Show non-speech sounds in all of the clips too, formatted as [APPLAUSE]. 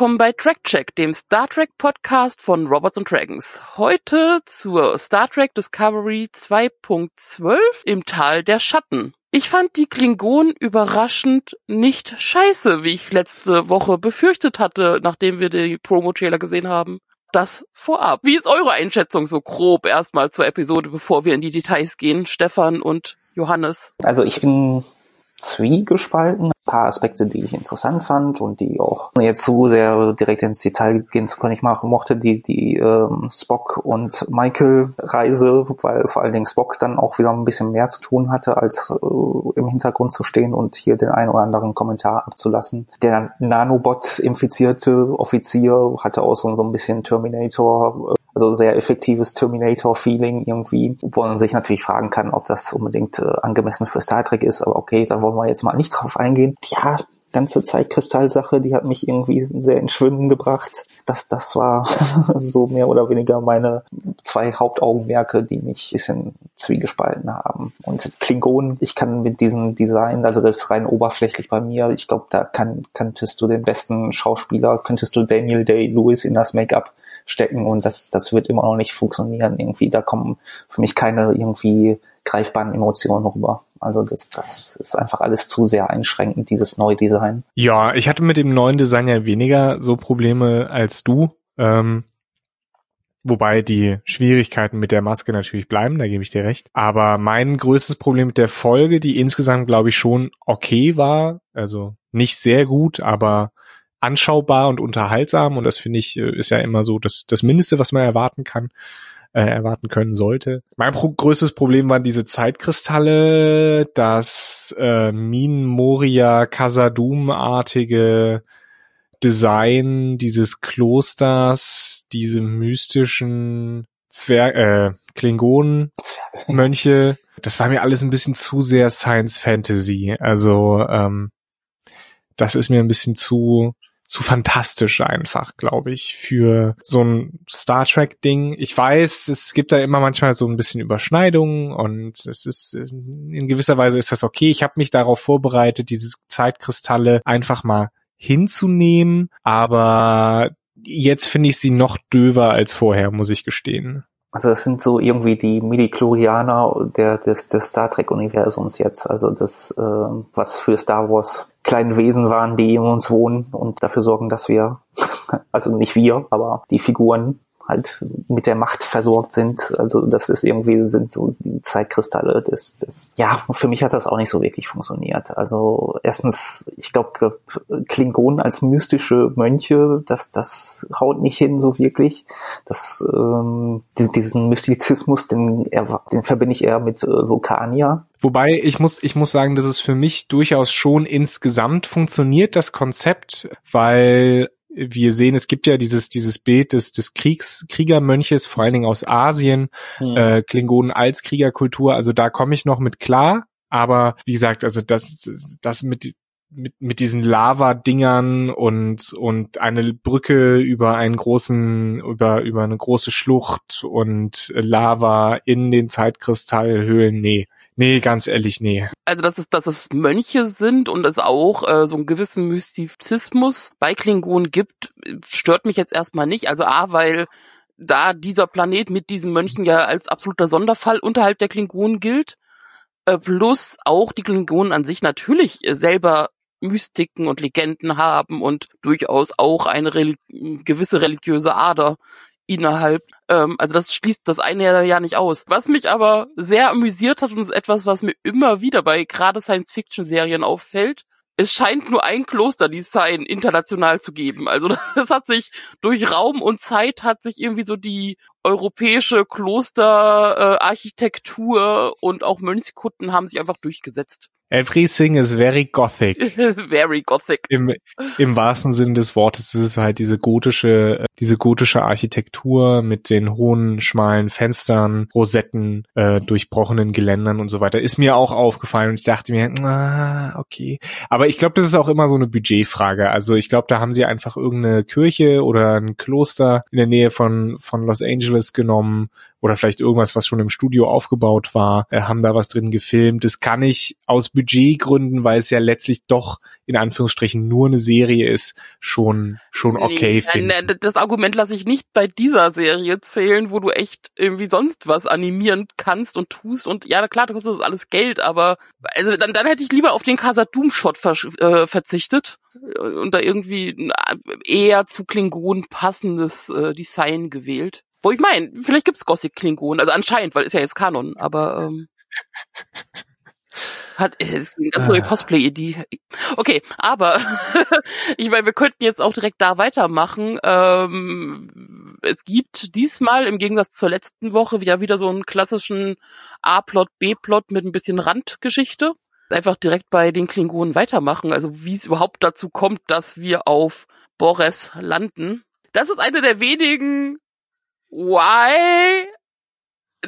Willkommen bei Trackcheck, dem Star Trek Podcast von Robots and Dragons. Heute zur Star Trek Discovery 2.12 im Tal der Schatten. Ich fand die Klingonen überraschend nicht scheiße, wie ich letzte Woche befürchtet hatte, nachdem wir die Promo-Trailer gesehen haben. Das vorab. Wie ist eure Einschätzung so grob erstmal zur Episode, bevor wir in die Details gehen, Stefan und Johannes? Also ich bin zwiegespalten. Ein paar Aspekte, die ich interessant fand und die auch jetzt so sehr direkt ins Detail gehen zu können. Ich mochte die, die ähm, Spock und Michael Reise, weil vor allen Dingen Spock dann auch wieder ein bisschen mehr zu tun hatte, als äh, im Hintergrund zu stehen und hier den einen oder anderen Kommentar abzulassen. Der Nanobot infizierte Offizier hatte auch so, so ein bisschen Terminator äh, also sehr effektives Terminator-Feeling irgendwie, wo man sich natürlich fragen kann, ob das unbedingt äh, angemessen für Star Trek ist, aber okay, da wollen wir jetzt mal nicht drauf eingehen. Ja, ganze Zeitkristallsache, die hat mich irgendwie sehr ins Schwimmen gebracht. Das, das war [LAUGHS] so mehr oder weniger meine zwei Hauptaugenmerke, die mich ein bisschen zwiegespalten haben. Und Klingonen, ich kann mit diesem Design, also das ist rein oberflächlich bei mir, ich glaube, da kann, könntest du den besten Schauspieler, könntest du Daniel Day-Lewis in das Make-up stecken und das, das wird immer noch nicht funktionieren. Irgendwie, da kommen für mich keine irgendwie greifbaren Emotionen rüber. Also das, das ist einfach alles zu sehr einschränkend, dieses neue Design. Ja, ich hatte mit dem neuen Design ja weniger so Probleme als du. Ähm, wobei die Schwierigkeiten mit der Maske natürlich bleiben, da gebe ich dir recht. Aber mein größtes Problem mit der Folge, die insgesamt, glaube ich, schon okay war, also nicht sehr gut, aber anschaubar und unterhaltsam und das finde ich äh, ist ja immer so das, das Mindeste, was man erwarten kann, äh, erwarten können sollte. Mein pro größtes Problem waren diese Zeitkristalle, das äh, Min Moria Casadum-artige Design dieses Klosters, diese mystischen Zwerg äh, Klingonen Mönche. Das war mir alles ein bisschen zu sehr Science Fantasy. Also ähm, das ist mir ein bisschen zu zu fantastisch einfach, glaube ich, für so ein Star Trek Ding. Ich weiß, es gibt da immer manchmal so ein bisschen Überschneidungen und es ist in gewisser Weise ist das okay. Ich habe mich darauf vorbereitet, diese Zeitkristalle einfach mal hinzunehmen, aber jetzt finde ich sie noch döver als vorher, muss ich gestehen. Also das sind so irgendwie die Midi-Chlorianer der, des, des Star Trek-Universums jetzt. Also das, äh, was für Star Wars kleinen Wesen waren, die in uns wohnen und dafür sorgen, dass wir, [LAUGHS] also nicht wir, aber die Figuren halt mit der Macht versorgt sind. Also das ist irgendwie, sind so die Zeitkristalle das, das, ja, für mich hat das auch nicht so wirklich funktioniert. Also erstens, ich glaube, Klingonen als mystische Mönche, das, das haut nicht hin so wirklich. Das, ähm, diesen Mystizismus, den, den verbinde ich eher mit äh, Vulkanier. Wobei ich muss, ich muss sagen, dass es für mich durchaus schon insgesamt funktioniert, das Konzept, weil wir sehen, es gibt ja dieses, dieses Bild des, des Kriegs, Kriegermönches, vor allen Dingen aus Asien, mhm. äh, Klingonen als Kriegerkultur, also da komme ich noch mit klar, aber wie gesagt, also das, das mit, mit, mit diesen Lava-Dingern und, und eine Brücke über einen großen, über, über eine große Schlucht und Lava in den Zeitkristallhöhlen, nee. Nee, ganz ehrlich, nee. Also, dass es, dass es Mönche sind und es auch äh, so einen gewissen Mystizismus bei Klingonen gibt, stört mich jetzt erstmal nicht. Also A, weil da dieser Planet mit diesen Mönchen ja als absoluter Sonderfall unterhalb der Klingonen gilt, äh, plus auch die Klingonen an sich natürlich äh, selber Mystiken und Legenden haben und durchaus auch eine reli gewisse religiöse Ader innerhalb. Ähm, also das schließt das eine ja nicht aus. Was mich aber sehr amüsiert hat und ist etwas, was mir immer wieder bei gerade Science-Fiction-Serien auffällt, es scheint nur ein Klosterdesign international zu geben. Also [LAUGHS] das hat sich durch Raum und Zeit hat sich irgendwie so die europäische Klosterarchitektur äh, und auch Mönchskutten haben sich einfach durchgesetzt. Everything is very gothic. [LAUGHS] very gothic. Im, Im wahrsten Sinne des Wortes ist es halt diese gotische, diese gotische Architektur mit den hohen, schmalen Fenstern, Rosetten, äh, durchbrochenen Geländern und so weiter. Ist mir auch aufgefallen und ich dachte mir, ah, okay. Aber ich glaube, das ist auch immer so eine Budgetfrage. Also ich glaube, da haben sie einfach irgendeine Kirche oder ein Kloster in der Nähe von, von Los Angeles genommen oder vielleicht irgendwas, was schon im Studio aufgebaut war, äh, haben da was drin gefilmt. Das kann ich aus Budgetgründen, weil es ja letztlich doch in Anführungsstrichen nur eine Serie ist, schon schon okay Nee, finden. nein, Das Argument lasse ich nicht bei dieser Serie zählen, wo du echt irgendwie sonst was animieren kannst und tust. Und ja, klar, da kostet das alles Geld, aber also dann, dann hätte ich lieber auf den Casa Doom Shot versch- äh, verzichtet und da irgendwie ein eher zu Klingonen passendes äh, Design gewählt. Wo ich meine, vielleicht gibt's Gothic Klingonen, also anscheinend, weil ist ja jetzt Kanon, aber ähm, hat ist eine ganz neue Ah. Cosplay-Idee. Okay, aber [LAUGHS] ich meine, wir könnten jetzt auch direkt da weitermachen. Ähm, es gibt diesmal im Gegensatz zur letzten Woche ja wieder so einen klassischen A-Plot, B-Plot mit ein bisschen Randgeschichte. Einfach direkt bei den Klingonen weitermachen. Also wie es überhaupt dazu kommt, dass wir auf Bores landen. Das ist eine der wenigen Why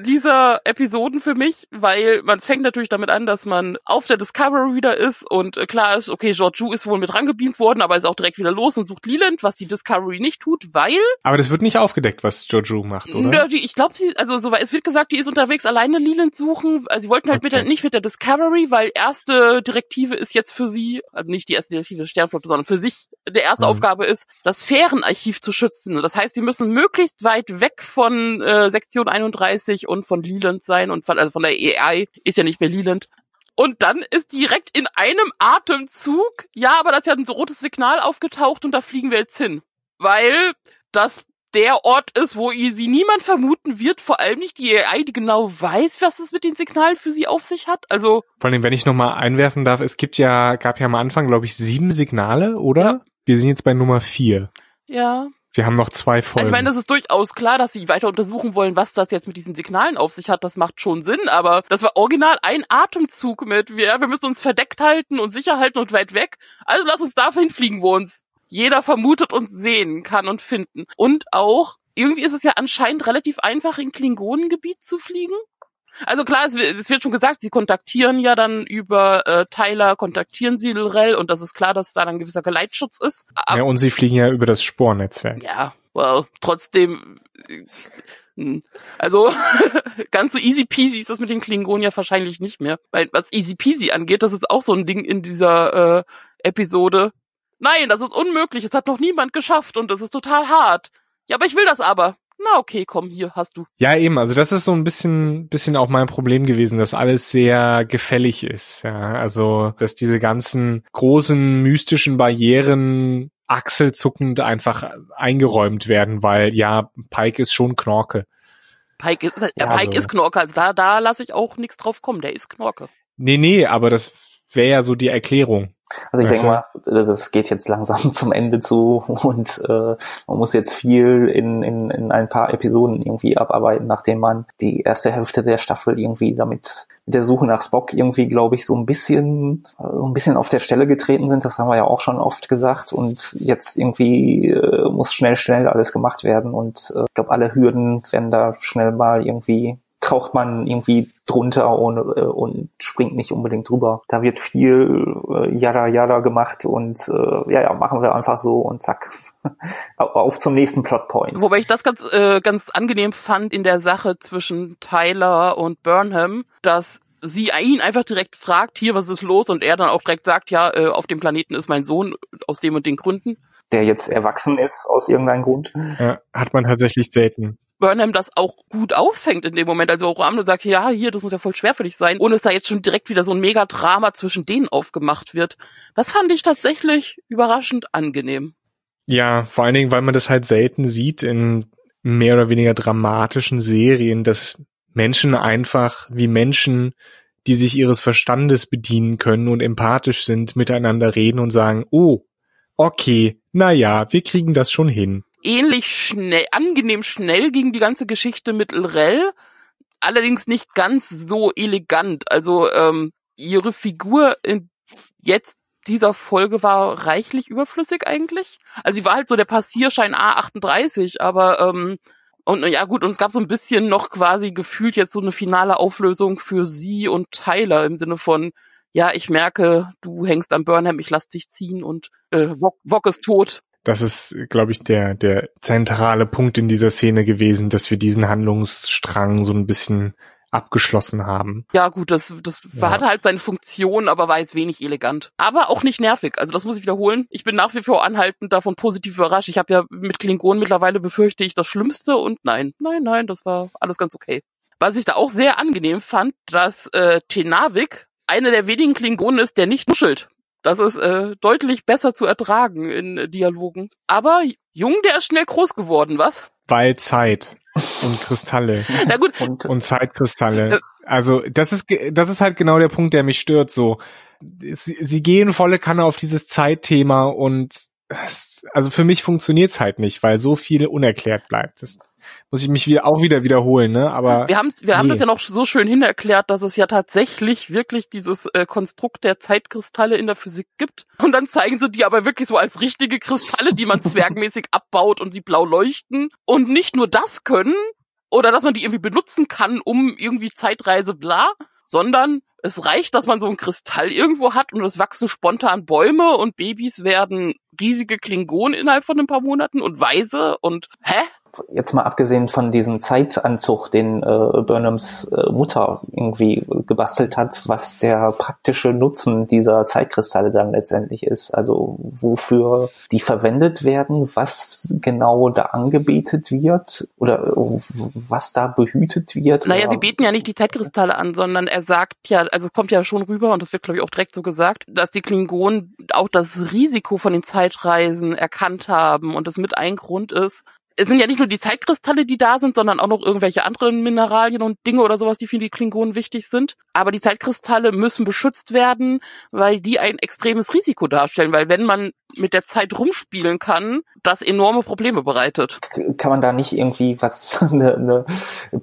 dieser Episoden für mich, weil man fängt natürlich damit an, dass man auf der Discovery wieder ist und äh, klar ist, okay, Georgiou ist wohl mit rangebeamt worden, aber ist auch direkt wieder los und sucht Leland, was die Discovery nicht tut, weil Aber das wird nicht aufgedeckt, was Jojo macht, oder? Nö, die, ich glaube, sie, also so, es wird gesagt, die ist unterwegs alleine Leland suchen. Also sie wollten halt mit Okay. der, nicht mit der Discovery, weil erste Direktive ist jetzt für sie, also nicht die erste Direktive der Sternflotte, sondern für sich der erste Mhm. Aufgabe ist, das Sphärenarchiv zu schützen. Das heißt, sie müssen möglichst weit weg von äh, Sektion 31 und von Leland sein und von, also von der AI ist ja nicht mehr Leland. Und dann ist direkt in einem Atemzug, ja, aber da ist ja ein rotes Signal aufgetaucht und da fliegen wir jetzt hin. Weil das der Ort ist, wo ihr sie niemand vermuten wird, vor allem nicht die AI, die genau weiß, was es mit den Signalen für sie auf sich hat. Also, Vor allem, wenn ich nochmal einwerfen darf, es gibt ja, gab ja am Anfang, glaube ich, sieben Signale, oder? Ja. Wir sind jetzt bei Nummer vier. ja. Wir haben noch zwei Folgen. Also ich meine, das ist durchaus klar, dass sie weiter untersuchen wollen, was das jetzt mit diesen Signalen auf sich hat. Das macht schon Sinn, aber das war original ein Atemzug mit, wir, wir müssen uns verdeckt halten und sicher halten und weit weg. Also lass uns dahin fliegen, wo uns jeder vermutet und sehen kann und finden. Und auch, irgendwie ist es ja anscheinend relativ einfach, in Klingonengebiet zu fliegen. Also klar, es wird, es wird schon gesagt, sie kontaktieren ja dann über äh, Tyler, kontaktieren sie Lorel und das ist klar, dass da dann ein gewisser Geleitschutz ist. Aber ja, und sie fliegen ja über das Spornetzwerk. ja, well, trotzdem, äh, hm. also [LAUGHS] ganz so easy peasy ist das mit den Klingonen ja wahrscheinlich nicht mehr. Weil was easy peasy angeht, das ist auch so ein Ding in dieser äh, Episode. Nein, das ist unmöglich, es hat noch niemand geschafft und das ist total hart. Ja, aber ich will das aber. Na okay, komm, hier hast du. Ja, eben, also das ist so ein bisschen, bisschen auch mein Problem gewesen, dass alles sehr gefällig ist. Ja, also, dass diese ganzen großen mystischen Barrieren achselzuckend einfach eingeräumt werden, weil ja, Pike ist schon Knorke. Pike ist, Ja, Pike also- ist Knorke, also da, da lasse ich auch nichts drauf kommen, der ist Knorke. Nee, nee, aber das wäre ja so die Erklärung. Also ich denke mal, das geht jetzt langsam [LAUGHS] zum Ende zu und äh, man muss jetzt viel in, in, in ein paar Episoden irgendwie abarbeiten, nachdem man die erste Hälfte der Staffel irgendwie damit mit der Suche nach Spock irgendwie, glaube ich, so ein bisschen so ein bisschen auf der Stelle getreten sind. Das haben wir ja auch schon oft gesagt. Und jetzt irgendwie äh, muss schnell schnell alles gemacht werden. Und äh, ich glaube, alle Hürden werden da schnell mal irgendwie taucht man irgendwie drunter und, äh, und springt nicht unbedingt drüber. Da wird viel äh, Yada Yada gemacht und äh, ja, ja, machen wir einfach so und zack. [LAUGHS] Au- Auf zum nächsten Plotpoint. Wobei ich das ganz, äh, ganz angenehm fand in der Sache zwischen Tyler und Burnham, dass sie ihn einfach direkt fragt, hier, was ist los? Und er dann auch direkt sagt, ja, äh, auf dem Planeten ist mein Sohn aus dem und den Gründen. Der jetzt erwachsen ist aus irgendeinem Grund. Ja, hat man tatsächlich selten. Burnham das auch gut auffängt in dem Moment. Also Ramle sagt, ja, hier, das muss ja voll schwer für dich sein, ohne dass da jetzt schon direkt wieder so ein Mega-Drama zwischen denen aufgemacht wird. Das fand ich tatsächlich überraschend angenehm. Ja, vor allen Dingen, weil man das halt selten sieht in mehr oder weniger dramatischen Serien, dass Menschen einfach wie Menschen, die sich ihres Verstandes bedienen können und empathisch sind, miteinander reden und sagen, oh, okay, na ja, wir kriegen das schon hin. Ähnlich schnell, angenehm schnell ging die ganze Geschichte mit Lrel, allerdings nicht ganz so elegant. Also ähm, ihre Figur in jetzt dieser Folge war reichlich überflüssig eigentlich. Also sie war halt so der Passierschein A38, aber ähm, und ja gut, und es gab so ein bisschen noch quasi gefühlt jetzt so eine finale Auflösung für sie und Tyler im Sinne von, ja, ich merke, du hängst am Burnham, ich lass dich ziehen und äh, Wok, Wok ist tot. Das ist, glaube ich, der, der zentrale Punkt in dieser Szene gewesen, dass wir diesen Handlungsstrang so ein bisschen abgeschlossen haben. Ja, gut, das, das Ja. hat halt seine Funktion, aber war jetzt wenig elegant. Aber auch nicht nervig. Also das muss ich wiederholen. Ich bin nach wie vor anhaltend davon positiv überrascht. Ich habe ja mit Klingonen mittlerweile befürchte ich das Schlimmste und nein, nein, nein, das war alles ganz okay. Was ich da auch sehr angenehm fand, dass äh, Tenavik einer der wenigen Klingonen ist, der nicht nuschelt. Das ist äh, deutlich besser zu ertragen in äh, Dialogen. Aber Jung, der ist schnell groß geworden, was? Weil Zeit und Kristalle [LAUGHS] Na gut, Und und Zeitkristalle. Also das ist das ist halt genau der Punkt, der mich stört. So, sie, sie gehen volle Kanne auf dieses Zeitthema und es, also für mich funktioniert's halt nicht, weil so viel unerklärt bleibt. Das muss ich mich wieder auch wieder wiederholen, ne? Aber Wir haben wir haben nee. das ja noch so schön hinerklärt, dass es ja tatsächlich wirklich dieses äh, Konstrukt der Zeitkristalle in der Physik gibt. Und dann zeigen sie die aber wirklich so als richtige Kristalle, die man [LAUGHS] zwergmäßig abbaut und die blau leuchten und nicht nur das können oder dass man die irgendwie benutzen kann, um irgendwie Zeitreise bla, sondern es reicht, dass man so einen Kristall irgendwo hat und es wachsen spontan Bäume und Babys werden riesige Klingonen innerhalb von ein paar Monaten und Weise und hä? Jetzt mal abgesehen von diesem Zeitanzug, den äh, Burnhams äh, Mutter irgendwie gebastelt hat, was der praktische Nutzen dieser Zeitkristalle dann letztendlich ist. Also wofür die verwendet werden, was genau da angebetet wird oder was da behütet wird. Naja, sie beten ja nicht die Zeitkristalle an, sondern er sagt ja, also es kommt ja schon rüber, und das wird, glaube ich, auch direkt so gesagt, dass die Klingonen auch das Risiko von den Zeitreisen erkannt haben und das mit ein Grund ist. Es sind ja nicht nur die Zeitkristalle, die da sind, sondern auch noch irgendwelche anderen Mineralien und Dinge oder sowas, die für die Klingonen wichtig sind. Aber die Zeitkristalle müssen beschützt werden, weil die ein extremes Risiko darstellen, weil wenn man mit der Zeit rumspielen kann, das enorme Probleme bereitet. kann man da nicht irgendwie was [LAUGHS] eine, eine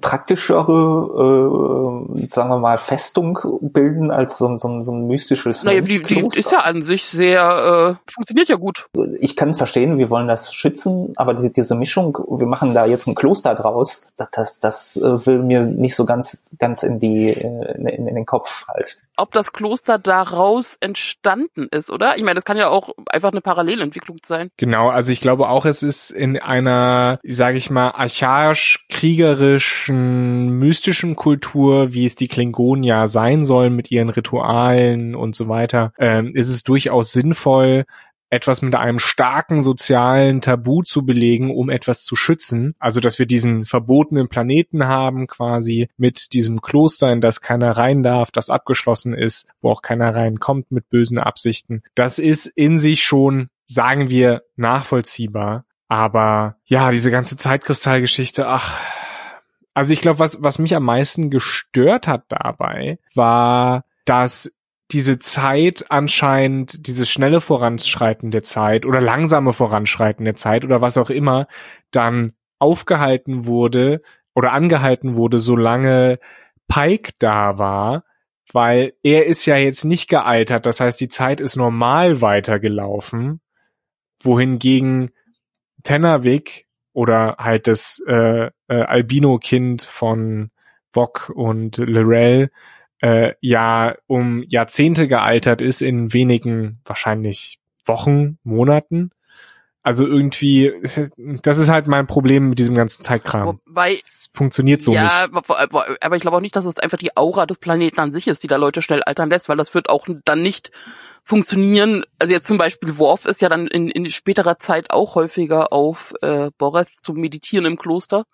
praktischere, äh, sagen wir mal, Festung bilden als so, ein- so, so ein mystisches Naja, die, die ist ja an sich sehr, äh, funktioniert ja gut. ich kann verstehen, wir wollen das schützen, aber diese, diese Mischung, wir machen da jetzt ein Kloster draus, das, das, das äh, will mir nicht so ganz, ganz in die, äh, in, in den Kopf halt. Ob das Kloster daraus entstanden ist, oder? Ich meine, das kann ja auch einfach eine Parallelentwicklung sein. Genau, also ich glaube auch, es ist in einer, sage ich mal, archaisch-kriegerischen, mystischen Kultur, wie es die Klingonen ja sein sollen mit ihren Ritualen und so weiter, ähm, ist es durchaus sinnvoll, etwas mit einem starken sozialen Tabu zu belegen, um etwas zu schützen. Also, dass wir diesen verbotenen Planeten haben, quasi mit diesem Kloster, in das keiner rein darf, das abgeschlossen ist, wo auch keiner reinkommt mit bösen Absichten. Das ist in sich schon, sagen wir, nachvollziehbar. Aber ja, diese ganze Zeitkristallgeschichte, ach, also ich glaube, was, was mich am meisten gestört hat dabei, war, dass diese Zeit anscheinend, dieses schnelle Voranschreiten der Zeit oder langsame Voranschreiten der Zeit oder was auch immer, dann aufgehalten wurde oder angehalten wurde, solange Pike da war, weil er ist ja jetzt nicht gealtert, das heißt, die Zeit ist normal weitergelaufen, wohingegen Tenavik oder halt das äh, äh, Albino-Kind von Vok und Lorel äh, ja um Jahrzehnte gealtert ist in wenigen, wahrscheinlich Wochen, Monaten. Also irgendwie, das ist halt mein Problem mit diesem ganzen Zeitkram. Wobei, Es funktioniert so ja, nicht. aber aber ich glaube auch nicht, dass es einfach die Aura des Planeten an sich ist, die da Leute schnell altern lässt, weil das wird auch dann nicht funktionieren. Also jetzt zum Beispiel Worf ist ja dann in, in späterer Zeit auch häufiger auf äh, Boreth zum Meditieren im Kloster.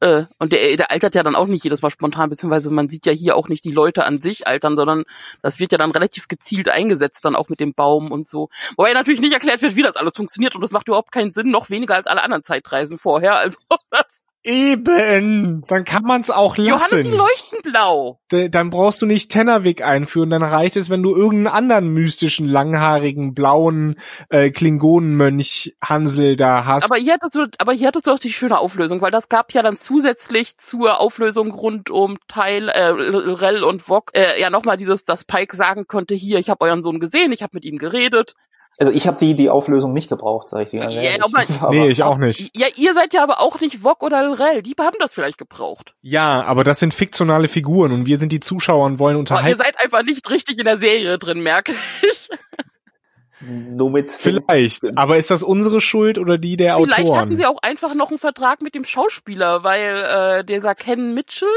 Äh, und der, der altert ja dann auch nicht jedes Mal spontan, beziehungsweise man sieht ja hier auch nicht die Leute an sich altern, sondern das wird ja dann relativ gezielt eingesetzt, dann auch mit dem Baum und so. Wobei natürlich nicht erklärt wird, wie das alles funktioniert und das macht überhaupt keinen Sinn, noch weniger als alle anderen Zeitreisen vorher. Also [LAUGHS] das, Eben, dann kann man es auch Johannes, lassen. die leuchten blau. Dann brauchst du nicht Tenavik einführen, dann reicht es, wenn du irgendeinen anderen mystischen, langhaarigen, blauen äh, Klingonenmönch Hansel da hast. Aber hier hattest du, aber hier hattest du auch die schöne Auflösung, weil das gab ja dann zusätzlich zur Auflösung rund um Teil äh, Rell und Wok äh, ja nochmal dieses, dass Pike sagen konnte, hier, ich habe euren Sohn gesehen, ich habe mit ihm geredet. Also ich habe die, die Auflösung nicht gebraucht, sage ich dir. Ja, aber- [LAUGHS] Aber- nee, ich auch nicht. Ja, ihr seid ja aber auch nicht Wok oder Rell, die haben das vielleicht gebraucht. Ja, aber das sind fiktionale Figuren und wir sind die Zuschauer und wollen Aber ihr unterhalten. seid einfach nicht richtig in der Serie drin, merke ich. [LAUGHS] Nur mit Vielleicht. Aber ist das unsere Schuld oder die der Vielleicht Autoren? hatten sie auch einfach noch einen Vertrag mit dem Schauspieler, weil äh, dieser Ken Mitchell,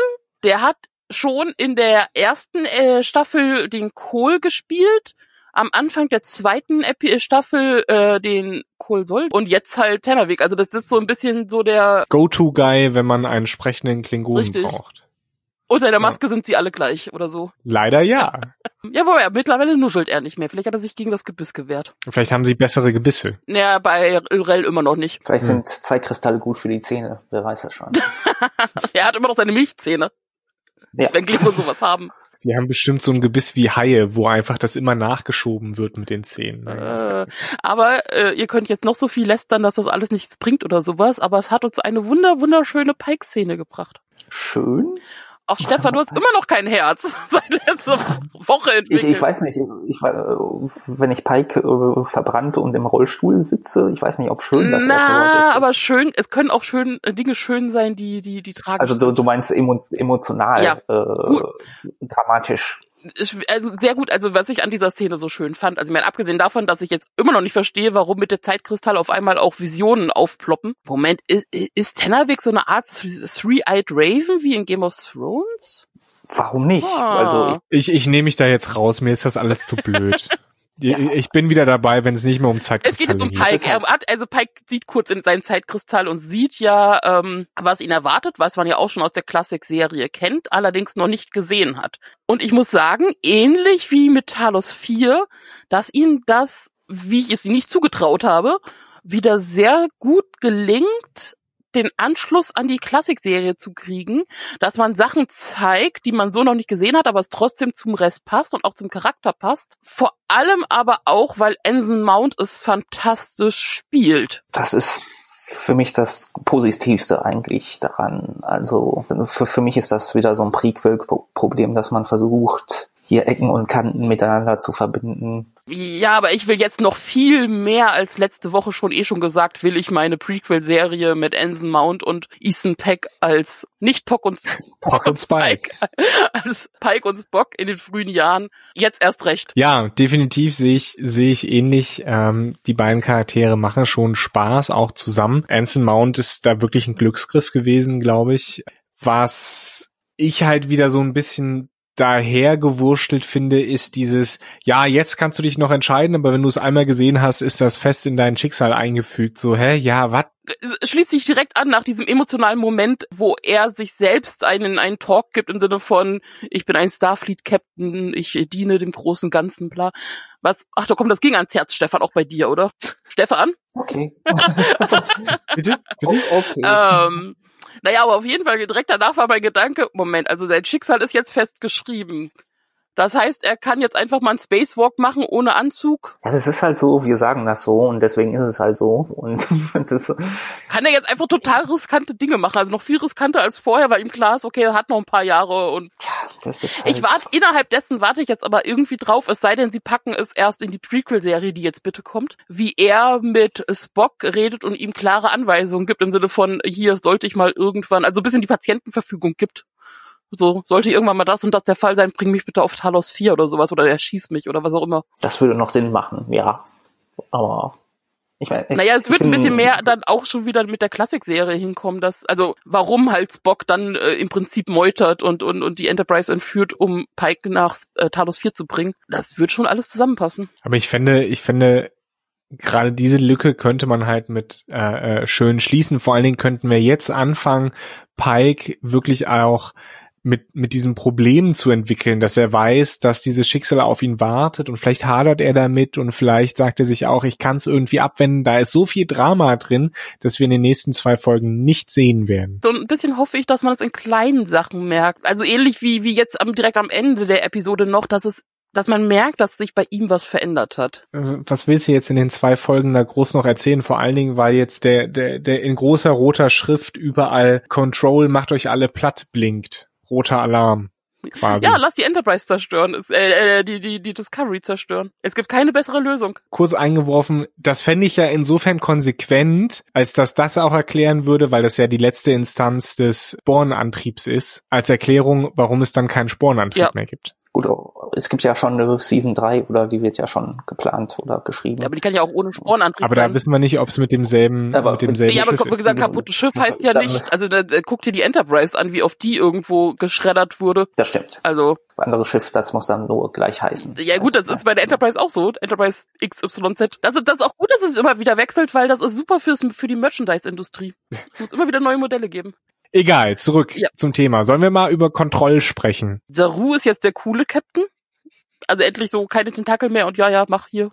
der hat schon in der ersten äh, Staffel den Cole gespielt, am Anfang der zweiten Epi Staffel äh, den Cole Sold und jetzt halt Tennerweg. Also das ist so ein bisschen so der Go-To-Guy, wenn man einen sprechenden Klingonen Richtig. braucht. unter der Maske sind sie alle gleich oder so. Leider ja. [LAUGHS] Ja, wobei, mittlerweile nuschelt er nicht mehr. Vielleicht hat er sich gegen das Gebiss gewehrt. Vielleicht haben sie bessere Gebisse. Naja, bei Rel immer noch nicht. Vielleicht Hm. sind Zeitkristalle gut für die Zähne. Wer weiß das schon. [LAUGHS] er hat immer noch seine Milchzähne, Ja. wenn Klingonen sowas haben. Die haben bestimmt so ein Gebiss wie Haie, wo einfach das immer nachgeschoben wird mit den Zähnen. Ja Äh, aber äh, ihr könnt jetzt noch so viel lästern, dass das alles nichts bringt oder sowas, aber es hat uns eine wunder wunderschöne Pike-Szene gebracht. Schön. Auch Stefan, du hast immer noch kein Herz [LAUGHS] seit letzter Woche Ich, entwickelt. ich weiß nicht, ich, ich, wenn ich Pike äh, verbrannt und im Rollstuhl sitze, ich weiß nicht, ob schön das erste Wort Na, ist. aber schön, es können auch schön äh, Dinge schön sein, die die die tragisch also du, du meinst emo, emotional, Ja, äh, dramatisch. Also sehr gut, also was ich an dieser Szene so schön fand, also ich meine, abgesehen davon, dass ich jetzt immer noch nicht verstehe, warum mit der Zeitkristall auf einmal auch Visionen aufploppen. Moment, ist, ist Tennerweg so eine Art Three-Eyed Raven wie in Game of Thrones? Warum nicht? Ah. Also ich, Ich, ich nehme mich da jetzt raus, mir ist das alles zu blöd. [LAUGHS] Ja. Ich bin wieder dabei, wenn es nicht mehr um Es geht Zeitkristalle jetzt um geht. Pike. Er hat, also Pike sieht kurz in seinen Zeitkristall und sieht ja, ähm, was ihn erwartet, was man ja auch schon aus der Klassik-Serie kennt, allerdings noch nicht gesehen hat. Und ich muss sagen, ähnlich wie mit Talos 4, dass ihm das, wie ich es ihm nicht zugetraut habe, wieder sehr gut gelingt, den Anschluss an die Klassik-Serie zu kriegen, dass man Sachen zeigt, die man so noch nicht gesehen hat, aber es trotzdem zum Rest passt und auch zum Charakter passt. Vor allem aber auch, weil Ensign Mount es fantastisch spielt. das ist für mich das Positivste eigentlich daran. Also für, für mich ist das wieder so ein Prequel-Problem, dass man versucht, hier Ecken und Kanten miteinander zu verbinden. Ja, aber ich will jetzt noch viel mehr als letzte Woche schon eh schon gesagt, will ich meine Prequel-Serie mit Ensign Mount und Ethan Peck als nicht Pock und [LAUGHS] Pock und Spike. [LAUGHS] als Pike und Spock in den frühen Jahren. Jetzt erst recht. Ja, definitiv sehe ich, sehe ich ähnlich. Ähm, die beiden Charaktere machen schon Spaß, auch zusammen. Anson Mount ist da wirklich ein Glücksgriff gewesen, glaube ich. Was ich halt wieder so ein bisschen dahergewurstelt finde, ist dieses, ja, jetzt kannst du dich noch entscheiden, aber wenn du es einmal gesehen hast, ist das fest in dein Schicksal eingefügt. So, hä, ja, was? Schließt sich direkt an nach diesem emotionalen Moment, wo er sich selbst einen, einen Talk gibt im Sinne von, ich bin ein Starfleet-Captain, ich diene dem großen Ganzen, bla. Was, ach, da kommt das ging ans Herz, Stefan, auch bei dir, oder? Stefan? Okay. [LAUGHS] [LAUGHS] Bitte? Bitte? okay. Ähm, naja, aber auf jeden Fall direkt danach war mein Gedanke, Moment, also sein Schicksal ist jetzt festgeschrieben. Das heißt, er kann jetzt einfach mal einen Spacewalk machen ohne Anzug. Ja, das ist halt so, wir sagen das so und deswegen ist es halt so. Und [LAUGHS] das, Kann er jetzt einfach total riskante Dinge machen, also noch viel riskanter als vorher, weil ihm klar ist, okay, er hat noch ein paar Jahre und das ist halt, ich warte, innerhalb dessen warte ich jetzt aber irgendwie drauf, es sei denn, sie packen es erst in die Prequel-Serie, die jetzt bitte kommt, wie er mit Spock redet und ihm klare Anweisungen gibt im Sinne von, hier sollte ich mal irgendwann, also ein bisschen die Patientenverfügung gibt. So, sollte irgendwann mal das und das der Fall sein, bring mich bitte auf Talos 4 oder sowas oder er schießt mich oder was auch immer. das würde noch Sinn machen, ja. Aber ich meine, ich, Naja, es wird ein bisschen mehr dann auch schon wieder mit der Klassik-Serie hinkommen, dass, also warum halt Spock dann äh, im Prinzip meutert und, und, und die Enterprise entführt, um Pike nach äh, Talos 4 zu bringen. Das wird schon alles zusammenpassen. Aber ich finde, ich finde, gerade diese Lücke könnte man halt mit äh, äh, schön schließen. Vor allen Dingen könnten wir jetzt anfangen, Pike wirklich auch mit, mit diesem Problem zu entwickeln, dass er weiß, dass dieses Schicksal auf ihn wartet und vielleicht hadert er damit und vielleicht sagt er sich auch, ich kann es irgendwie abwenden. Da ist so viel Drama drin, dass wir in den nächsten zwei Folgen nicht sehen werden. So ein bisschen hoffe ich, dass man es in kleinen Sachen merkt. Also ähnlich wie, wie jetzt am, direkt am Ende der Episode noch, dass es dass man merkt, dass sich bei ihm was verändert hat. Äh, Was willst du jetzt in den zwei Folgen da groß noch erzählen? Vor allen Dingen, weil jetzt der, der, der in großer roter Schrift überall Control macht euch alle platt blinkt. Roter Alarm. Quasi. Ja, lass die Enterprise zerstören, ist, äh, äh, die, die, die Discovery zerstören. Es gibt keine bessere Lösung. Kurz eingeworfen, das fände ich ja insofern konsequent, als dass das auch erklären würde, weil das ja die letzte Instanz des Spornantriebs ist, als Erklärung, warum es dann keinen Spornantrieb Ja. mehr gibt. Gut, es gibt ja schon eine Season 3 oder die wird ja schon geplant oder geschrieben. Ja, aber die kann ja auch ohne Spornantrieb Aber sein. da wissen wir nicht, ob es mit demselben, Aber mit demselben ja, aber Schiff wie ist. gesagt, kaputtes Schiff heißt ja nicht, also da, da, guck dir die Enterprise an, wie oft die irgendwo geschreddert wurde. Das stimmt. Also, Anderes Schiff, das muss dann nur gleich heißen. ja gut, das ist bei der Enterprise auch so. Enterprise XYZ. Das ist, das ist auch gut, dass es immer wieder wechselt, weil das ist super fürs, für die Merchandise-Industrie. Es muss immer wieder neue Modelle geben. Egal, zurück Ja. zum Thema. Sollen wir mal über Kontroll sprechen? Saru ist jetzt der coole Captain. Also endlich so keine Tentakel mehr und ja, ja, mach hier.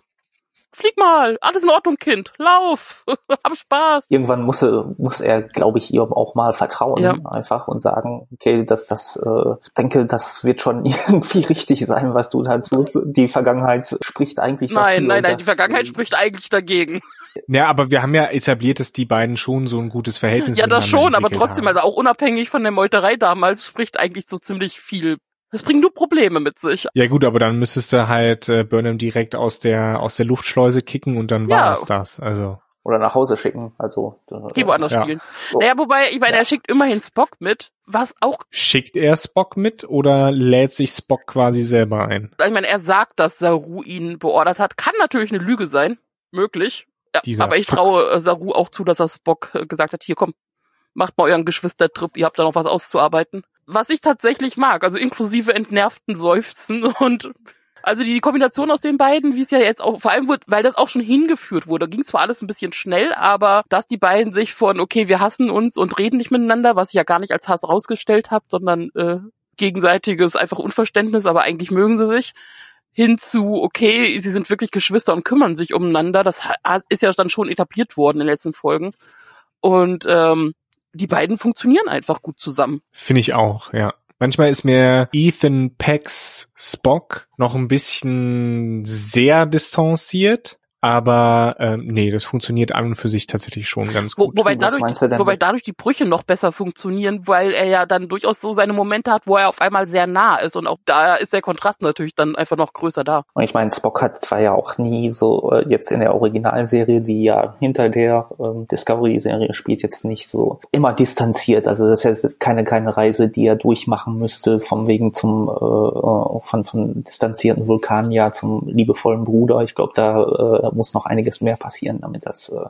Flieg mal, alles in Ordnung, Kind. Lauf, [LAUGHS] hab Spaß. Irgendwann muss er, muss er, glaube ich, ihr auch mal vertrauen, Ja. einfach und sagen, okay, das, das, äh, denke, das wird schon [LAUGHS] irgendwie richtig sein, was du da tust. Die Vergangenheit spricht eigentlich Nein, dafür, nein, nein, die Vergangenheit äh, spricht eigentlich dagegen. Ja, aber wir haben ja etabliert, dass die beiden schon so ein gutes Verhältnis Ja, das schon, aber trotzdem, haben. also auch unabhängig von der Meuterei damals, spricht eigentlich so ziemlich viel. Das bringt nur Probleme mit sich. Ja gut, aber dann müsstest du halt äh, Burnham direkt aus der aus der Luftschleuse kicken und dann Ja. war es das. Also Oder nach Hause schicken, also. Geh woanders Ja. spielen. Naja, wobei, ich meine, Ja. er schickt immerhin Spock mit, was auch, schickt er Spock mit oder lädt sich Spock quasi selber ein? ich meine, er sagt, dass Saru ihn beordert hat. Kann natürlich eine Lüge sein. Möglich. Ja, Dieser aber ich Fuchs. traue äh, Saru auch zu, dass er Spock äh, gesagt hat, hier komm, macht mal euren Geschwistertrip, ihr habt da noch was auszuarbeiten. Was ich tatsächlich mag, also inklusive entnervten Seufzen [LAUGHS] und also die Kombination aus den beiden, wie es ja jetzt auch, vor allem, wurde, weil das auch schon hingeführt wurde, ging zwar alles ein bisschen schnell, aber dass die beiden sich von, okay, wir hassen uns und reden nicht miteinander, was ich ja gar nicht als Hass rausgestellt habe, sondern äh, gegenseitiges einfach Unverständnis, aber eigentlich mögen sie sich, hin zu, okay, sie sind wirklich Geschwister und kümmern sich umeinander, das ist ja dann schon etabliert worden in den letzten Folgen. Und ähm, die beiden funktionieren einfach gut zusammen. Finde ich auch, ja. Manchmal ist mir Ethan Pecks Spock noch ein bisschen sehr distanziert, aber ähm, nee, das funktioniert an und für sich tatsächlich schon ganz Wo, gut. wobei, Was dadurch, meinst du denn? wobei dadurch die Brüche noch besser funktionieren, weil er ja dann durchaus so seine Momente hat, wo er auf einmal sehr nah ist. Und auch da ist der Kontrast natürlich dann einfach noch größer da. Und ich meine, Spock hat, war ja auch nie so, äh, jetzt in der Originalserie, die ja hinter der ähm, Discovery-Serie spielt, jetzt nicht so immer distanziert. Also das ist jetzt keine, keine Reise, die er durchmachen müsste, vom Wegen zum, äh, äh, von, von distanzierten Vulkanier zum liebevollen Bruder. Ich glaube, da äh, muss noch einiges mehr passieren, damit das, äh,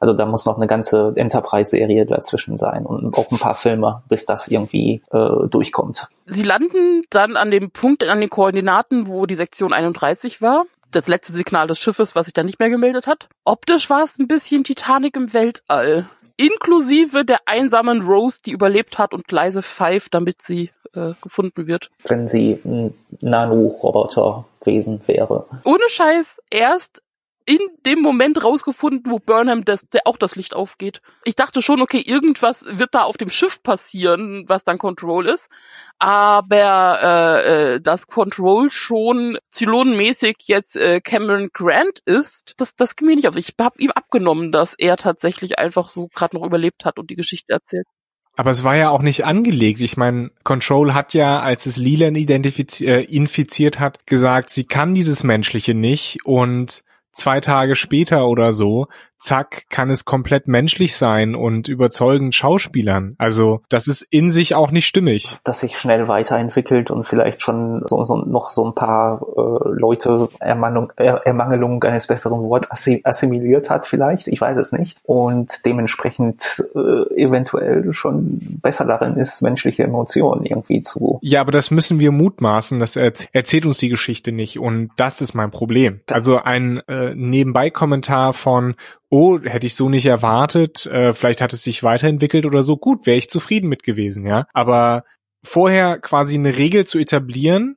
also da muss noch eine ganze Enterprise-Serie dazwischen sein und auch ein paar Filme, bis das irgendwie äh, durchkommt. Sie landen dann an dem Punkt, an den Koordinaten, wo die Sektion 31 war. Das letzte Signal des Schiffes, was sich dann nicht mehr gemeldet hat. Optisch war es ein bisschen Titanic im Weltall. Inklusive der einsamen Rose, die überlebt hat und leise pfeift, damit sie äh, gefunden wird. wenn sie ein Nano-Roboterwesen wäre. Ohne Scheiß erst in dem Moment rausgefunden, wo Burnham das, der auch das Licht aufgeht. Ich dachte schon, okay, irgendwas wird da auf dem Schiff passieren, was dann Control ist. Aber äh, äh, dass Control schon zylonenmäßig jetzt äh, Cameron Grant ist, das, das ging mir nicht auf. Ich habe ihm abgenommen, dass er tatsächlich einfach so gerade noch überlebt hat und die Geschichte erzählt. Aber es war ja auch nicht angelegt. Ich meine, Control hat ja, als es Leland identifiz- äh, infiziert hat, gesagt, sie kann dieses Menschliche nicht und zwei Tage später oder so, zack, kann es komplett menschlich sein und überzeugend Schauspielern. Also das ist in sich auch nicht stimmig. dass sich schnell weiterentwickelt und vielleicht schon so, so noch so ein paar äh, Leute Ermannung, er, Ermangelung eines besseren assi- assimiliert hat vielleicht, ich weiß es nicht und dementsprechend äh, eventuell schon besser darin ist, menschliche Emotionen irgendwie zu Ja, aber das müssen wir mutmaßen. Das erz- erzählt uns die Geschichte nicht und das ist mein Problem. Also ein äh, Nebenbei-Kommentar von oh, hätte ich so nicht erwartet, äh, vielleicht hat es sich weiterentwickelt oder so, gut, wäre ich zufrieden mit gewesen, ja. Aber vorher quasi eine Regel zu etablieren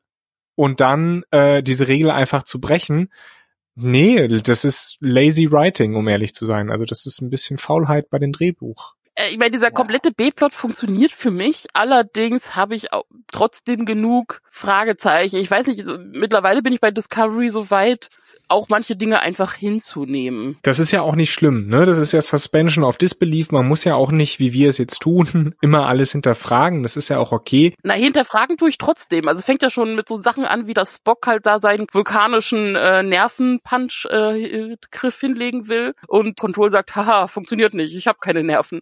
und dann äh, diese Regel einfach zu brechen, nee, das ist lazy writing, um ehrlich zu sein. Also das ist ein bisschen Faulheit bei den Drehbuch. Äh, ich meine, dieser komplette B-Plot funktioniert für mich. Allerdings habe ich auch trotzdem genug Fragezeichen. Ich weiß nicht, so, mittlerweile bin ich bei Discovery so weit, auch manche Dinge einfach hinzunehmen. Das ist ja auch nicht schlimm, ne? Das ist ja Suspension of Disbelief. Man muss ja auch nicht, wie wir es jetzt tun, [LAUGHS] immer alles hinterfragen. Das ist ja auch okay. Na, hinterfragen tue ich trotzdem. Also fängt ja schon mit so Sachen an, wie das Spock halt da seinen vulkanischen äh, Nervenpunch äh, Griff hinlegen will und Control sagt, haha, funktioniert nicht, ich habe keine Nerven.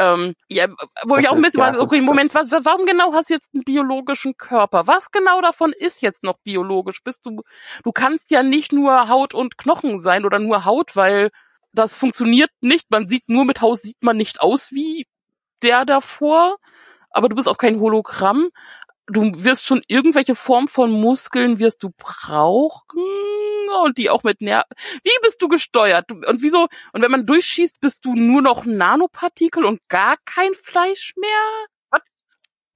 Ähm, ja, wo Das ich auch ein bisschen ja, gut, okay, Moment, was, warum genau hast du jetzt einen biologischen Körper? Was genau davon ist jetzt noch biologisch? Bist du, du kannst ja nicht nur Haut und Knochen sein oder nur Haut, weil das funktioniert nicht. Man sieht nur mit Haut sieht man nicht aus wie der davor, aber du bist auch kein Hologramm. Du wirst schon irgendwelche Form von Muskeln wirst du brauchen und die auch mit Ner Wie bist du gesteuert? Und wieso? Und wenn man durchschießt, bist du nur noch Nanopartikel und gar kein Fleisch mehr?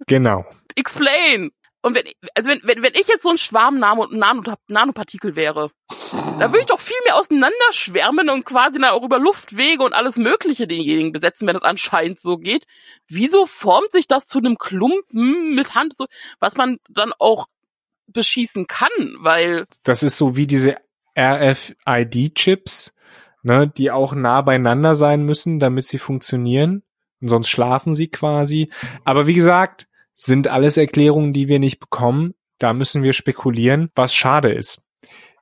Genau. Explain! Und wenn, also wenn, wenn, wenn ich jetzt so ein Schwarm Nano, Nano, Nanopartikel wäre, da würde ich doch viel mehr auseinanderschwärmen und quasi dann auch über Luftwege und alles Mögliche denjenigen besetzen, wenn es anscheinend so geht. Wieso formt sich das zu einem Klumpen mit Hand, so, was man dann auch beschießen kann? Weil, Das ist so wie diese RFID-Chips, ne, die auch nah beieinander sein müssen, damit sie funktionieren. Und sonst schlafen sie quasi. Aber wie gesagt, sind alles Erklärungen, die wir nicht bekommen. Da müssen wir spekulieren, was schade ist.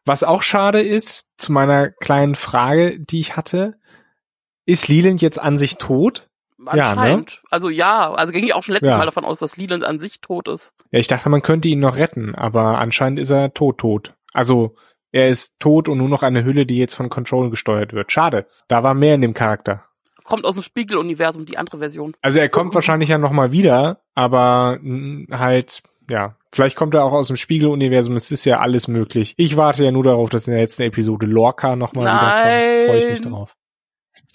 Was auch schade ist, zu meiner kleinen Frage, die ich hatte, ist Leland jetzt an sich tot? Ja, ne? anscheinend. Also ja, also ging ich auch schon letztes Ja. Mal davon aus, dass Leland an sich tot ist. Ja, ich dachte, man könnte ihn noch retten, aber anscheinend ist er tot, tot. Also, er ist tot und nur noch eine Hülle, die jetzt von Control gesteuert wird. Schade. Da war mehr in dem Charakter. Kommt aus dem Spiegeluniversum, die andere Version. Also er kommt wahrscheinlich ja nochmal wieder, aber halt, ja, vielleicht kommt er auch aus dem Spiegeluniversum, es ist ja alles möglich. Ich warte ja nur darauf, dass in der letzten Episode Lorca nochmal wiederkommt. Freue ich mich Nein. drauf.